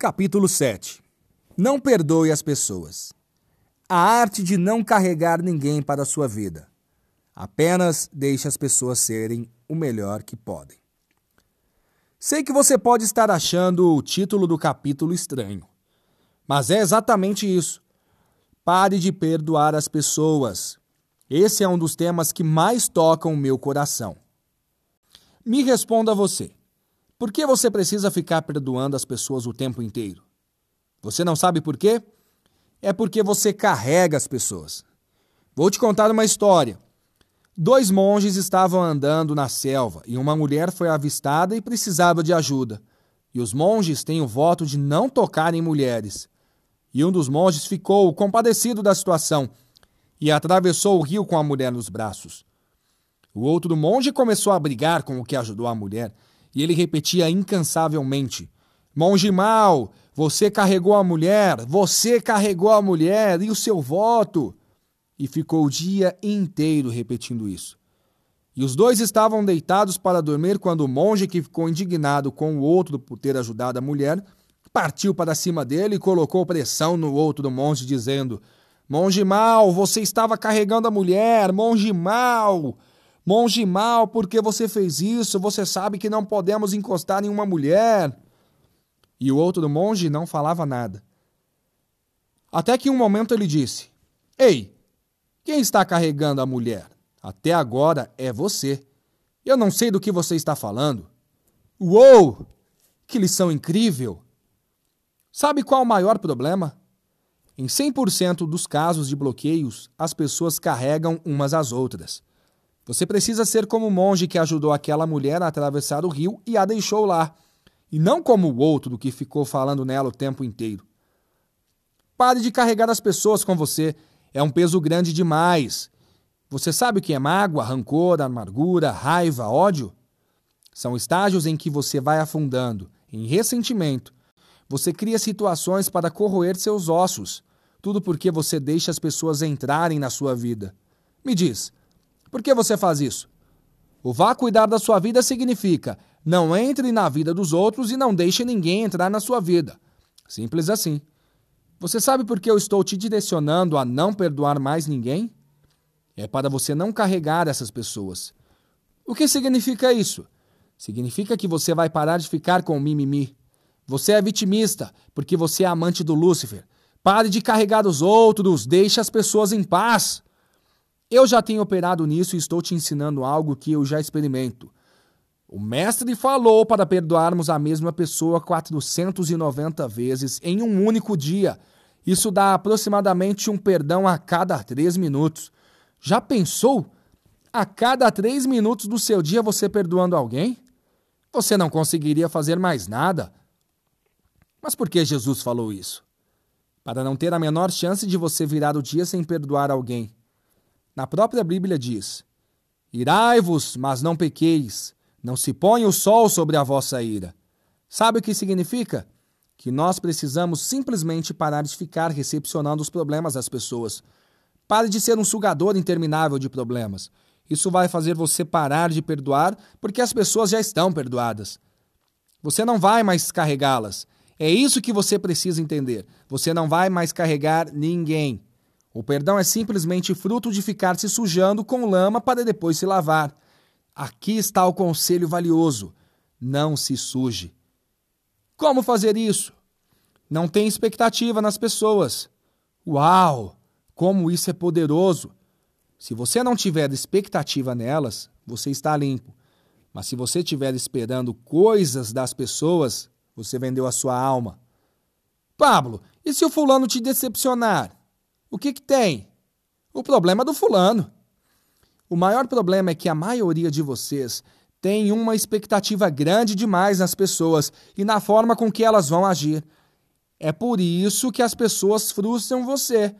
Capítulo 7 Não perdoe as pessoas. A arte de não carregar ninguém para a sua vida. Apenas deixe as pessoas serem o melhor que podem. Sei que você pode estar achando o título do capítulo estranho, mas é exatamente isso. Pare de perdoar as pessoas. Esse é um dos temas que mais tocam o meu coração. Me responda você. Por que você precisa ficar perdoando as pessoas o tempo inteiro? Você não sabe por quê? É porque você carrega as pessoas. Vou te contar uma história. Dois monges estavam andando na selva e uma mulher foi avistada e precisava de ajuda. E os monges têm o voto de não tocar em mulheres. E um dos monges ficou compadecido da situação e atravessou o rio com a mulher nos braços. O outro monge começou a brigar com o que ajudou a mulher e ele repetia incansavelmente: Monge mau, você carregou a mulher, você carregou a mulher e o seu voto. E ficou o dia inteiro repetindo isso. E os dois estavam deitados para dormir quando o monge, que ficou indignado com o outro por ter ajudado a mulher, partiu para cima dele e colocou pressão no outro monge, dizendo: Monge mau, você estava carregando a mulher, monge mau. Monge mau, por que você fez isso? Você sabe que não podemos encostar em uma mulher. E o outro monge não falava nada. Até que um momento ele disse: Ei, quem está carregando a mulher? Até agora é você. Eu não sei do que você está falando. Uou! Que lição incrível! Sabe qual o maior problema? Em 100% dos casos de bloqueios, as pessoas carregam umas às outras. Você precisa ser como o monge que ajudou aquela mulher a atravessar o rio e a deixou lá, e não como o outro que ficou falando nela o tempo inteiro. Pare de carregar as pessoas com você, é um peso grande demais. Você sabe o que é mágoa, rancor, amargura, raiva, ódio? São estágios em que você vai afundando em ressentimento. Você cria situações para corroer seus ossos, tudo porque você deixa as pessoas entrarem na sua vida. Me diz, por que você faz isso? O vá cuidar da sua vida significa não entre na vida dos outros e não deixe ninguém entrar na sua vida. Simples assim. Você sabe por que eu estou te direcionando a não perdoar mais ninguém? É para você não carregar essas pessoas. O que significa isso? Significa que você vai parar de ficar com o mimimi. Você é vitimista porque você é amante do Lúcifer. Pare de carregar os outros, deixe as pessoas em paz. Eu já tenho operado nisso e estou te ensinando algo que eu já experimento. O mestre falou para perdoarmos a mesma pessoa 490 vezes em um único dia. Isso dá aproximadamente um perdão a cada três minutos. Já pensou? A cada três minutos do seu dia você perdoando alguém? Você não conseguiria fazer mais nada. Mas por que Jesus falou isso? Para não ter a menor chance de você virar o dia sem perdoar alguém. Na própria Bíblia diz: Irai-vos, mas não pequeis, não se ponha o sol sobre a vossa ira. Sabe o que significa? Que nós precisamos simplesmente parar de ficar recepcionando os problemas das pessoas. Pare de ser um sugador interminável de problemas. Isso vai fazer você parar de perdoar porque as pessoas já estão perdoadas. Você não vai mais carregá-las. É isso que você precisa entender. Você não vai mais carregar ninguém. O perdão é simplesmente fruto de ficar se sujando com lama para depois se lavar. Aqui está o conselho valioso: não se suje. Como fazer isso? Não tem expectativa nas pessoas. Uau! Como isso é poderoso! Se você não tiver expectativa nelas, você está limpo. Mas se você estiver esperando coisas das pessoas, você vendeu a sua alma. Pablo, e se o fulano te decepcionar? O que, que tem? O problema do fulano. O maior problema é que a maioria de vocês tem uma expectativa grande demais nas pessoas e na forma com que elas vão agir. É por isso que as pessoas frustram você.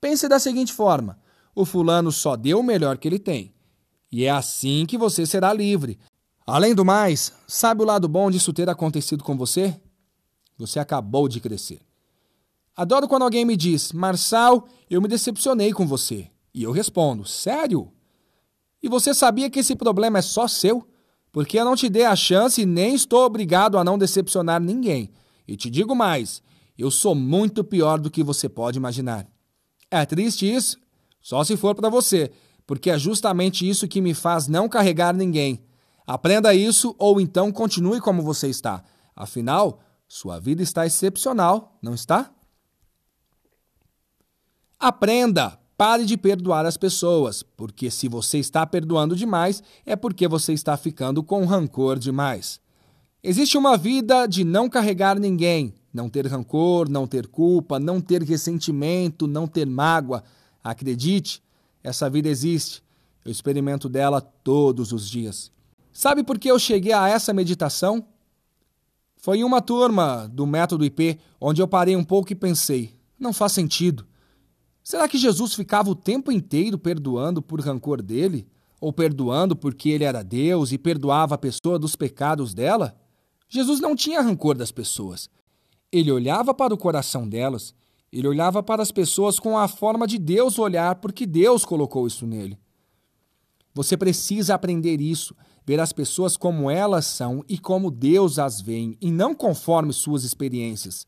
Pense da seguinte forma: o fulano só deu o melhor que ele tem. E é assim que você será livre. Além do mais, sabe o lado bom disso ter acontecido com você? Você acabou de crescer. Adoro quando alguém me diz, Marçal, eu me decepcionei com você. E eu respondo, sério? E você sabia que esse problema é só seu? Porque eu não te dei a chance e nem estou obrigado a não decepcionar ninguém. E te digo mais: eu sou muito pior do que você pode imaginar. É triste isso? Só se for para você, porque é justamente isso que me faz não carregar ninguém. Aprenda isso ou então continue como você está. Afinal, sua vida está excepcional, não está? Aprenda! Pare de perdoar as pessoas, porque se você está perdoando demais, é porque você está ficando com rancor demais. Existe uma vida de não carregar ninguém, não ter rancor, não ter culpa, não ter ressentimento, não ter mágoa. Acredite, essa vida existe. Eu experimento dela todos os dias. Sabe por que eu cheguei a essa meditação? Foi em uma turma do método IP onde eu parei um pouco e pensei: não faz sentido. Será que Jesus ficava o tempo inteiro perdoando por rancor dele? Ou perdoando porque ele era Deus e perdoava a pessoa dos pecados dela? Jesus não tinha rancor das pessoas. Ele olhava para o coração delas, ele olhava para as pessoas com a forma de Deus olhar, porque Deus colocou isso nele. Você precisa aprender isso, ver as pessoas como elas são e como Deus as vê, e não conforme suas experiências.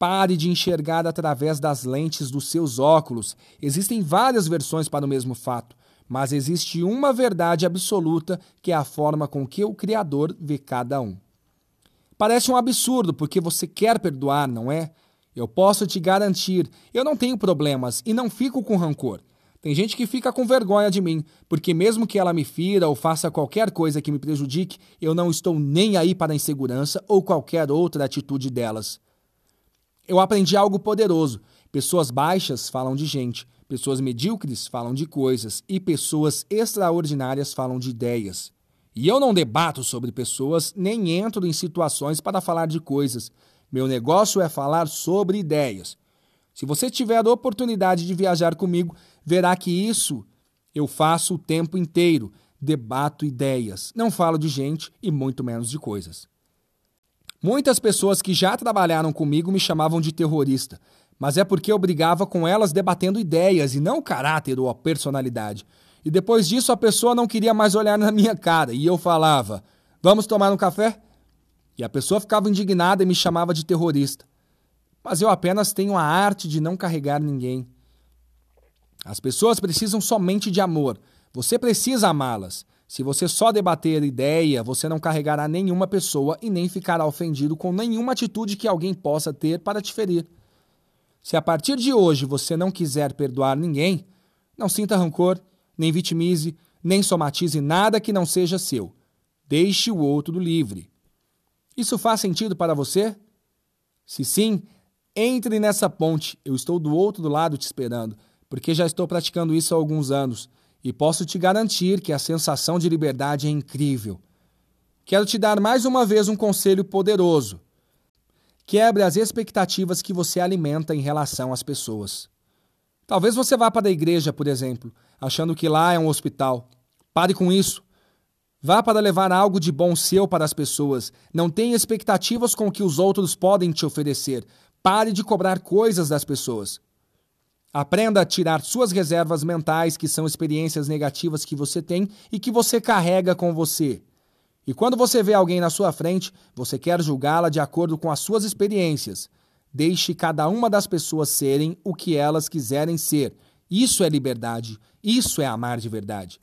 Pare de enxergar através das lentes dos seus óculos. Existem várias versões para o mesmo fato, mas existe uma verdade absoluta que é a forma com que o Criador vê cada um. Parece um absurdo porque você quer perdoar, não é? Eu posso te garantir, eu não tenho problemas e não fico com rancor. Tem gente que fica com vergonha de mim, porque mesmo que ela me fira ou faça qualquer coisa que me prejudique, eu não estou nem aí para a insegurança ou qualquer outra atitude delas. Eu aprendi algo poderoso. Pessoas baixas falam de gente, pessoas medíocres falam de coisas e pessoas extraordinárias falam de ideias. E eu não debato sobre pessoas, nem entro em situações para falar de coisas. Meu negócio é falar sobre ideias. Se você tiver a oportunidade de viajar comigo, verá que isso eu faço o tempo inteiro. Debato ideias. Não falo de gente e muito menos de coisas. Muitas pessoas que já trabalharam comigo me chamavam de terrorista, mas é porque eu brigava com elas debatendo ideias e não caráter ou personalidade. E depois disso a pessoa não queria mais olhar na minha cara e eu falava: Vamos tomar um café? E a pessoa ficava indignada e me chamava de terrorista. Mas eu apenas tenho a arte de não carregar ninguém. As pessoas precisam somente de amor. Você precisa amá-las. Se você só debater ideia, você não carregará nenhuma pessoa e nem ficará ofendido com nenhuma atitude que alguém possa ter para te ferir. Se a partir de hoje você não quiser perdoar ninguém, não sinta rancor, nem vitimize, nem somatize nada que não seja seu. Deixe o outro livre. Isso faz sentido para você? Se sim, entre nessa ponte. Eu estou do outro lado te esperando, porque já estou praticando isso há alguns anos e posso te garantir que a sensação de liberdade é incrível. Quero te dar mais uma vez um conselho poderoso. Quebre as expectativas que você alimenta em relação às pessoas. Talvez você vá para a igreja, por exemplo, achando que lá é um hospital. Pare com isso. Vá para levar algo de bom seu para as pessoas. Não tenha expectativas com o que os outros podem te oferecer. Pare de cobrar coisas das pessoas. Aprenda a tirar suas reservas mentais, que são experiências negativas que você tem e que você carrega com você. E quando você vê alguém na sua frente, você quer julgá-la de acordo com as suas experiências. Deixe cada uma das pessoas serem o que elas quiserem ser. Isso é liberdade. Isso é amar de verdade.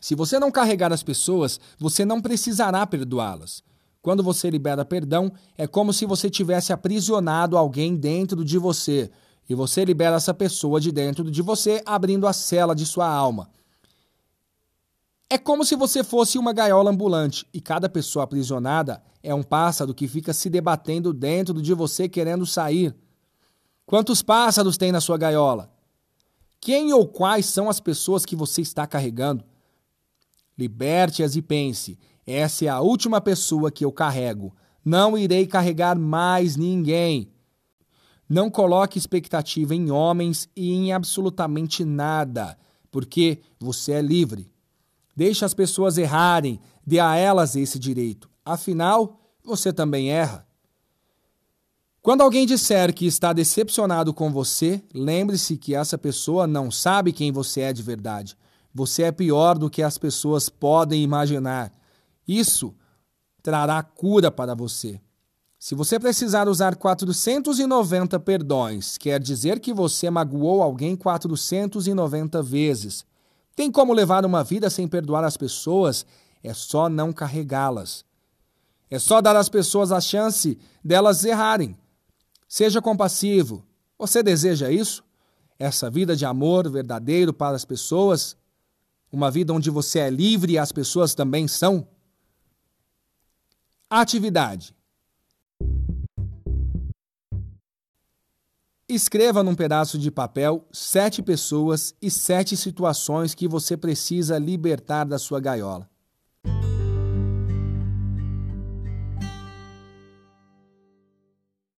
Se você não carregar as pessoas, você não precisará perdoá-las. Quando você libera perdão, é como se você tivesse aprisionado alguém dentro de você e você libera essa pessoa de dentro de você, abrindo a cela de sua alma. É como se você fosse uma gaiola ambulante e cada pessoa aprisionada é um pássaro que fica se debatendo dentro de você querendo sair. Quantos pássaros tem na sua gaiola? Quem ou quais são as pessoas que você está carregando? Liberte-as e pense: essa é a última pessoa que eu carrego. Não irei carregar mais ninguém. Não coloque expectativa em homens e em absolutamente nada, porque você é livre. Deixe as pessoas errarem, dê a elas esse direito. Afinal, você também erra. Quando alguém disser que está decepcionado com você, lembre-se que essa pessoa não sabe quem você é de verdade. Você é pior do que as pessoas podem imaginar. Isso trará cura para você. Se você precisar usar 490 perdões, quer dizer que você magoou alguém 490 vezes. Tem como levar uma vida sem perdoar as pessoas? É só não carregá-las. É só dar às pessoas a chance delas errarem. Seja compassivo. Você deseja isso? Essa vida de amor verdadeiro para as pessoas? Uma vida onde você é livre e as pessoas também são? Atividade. Escreva num pedaço de papel sete pessoas e sete situações que você precisa libertar da sua gaiola.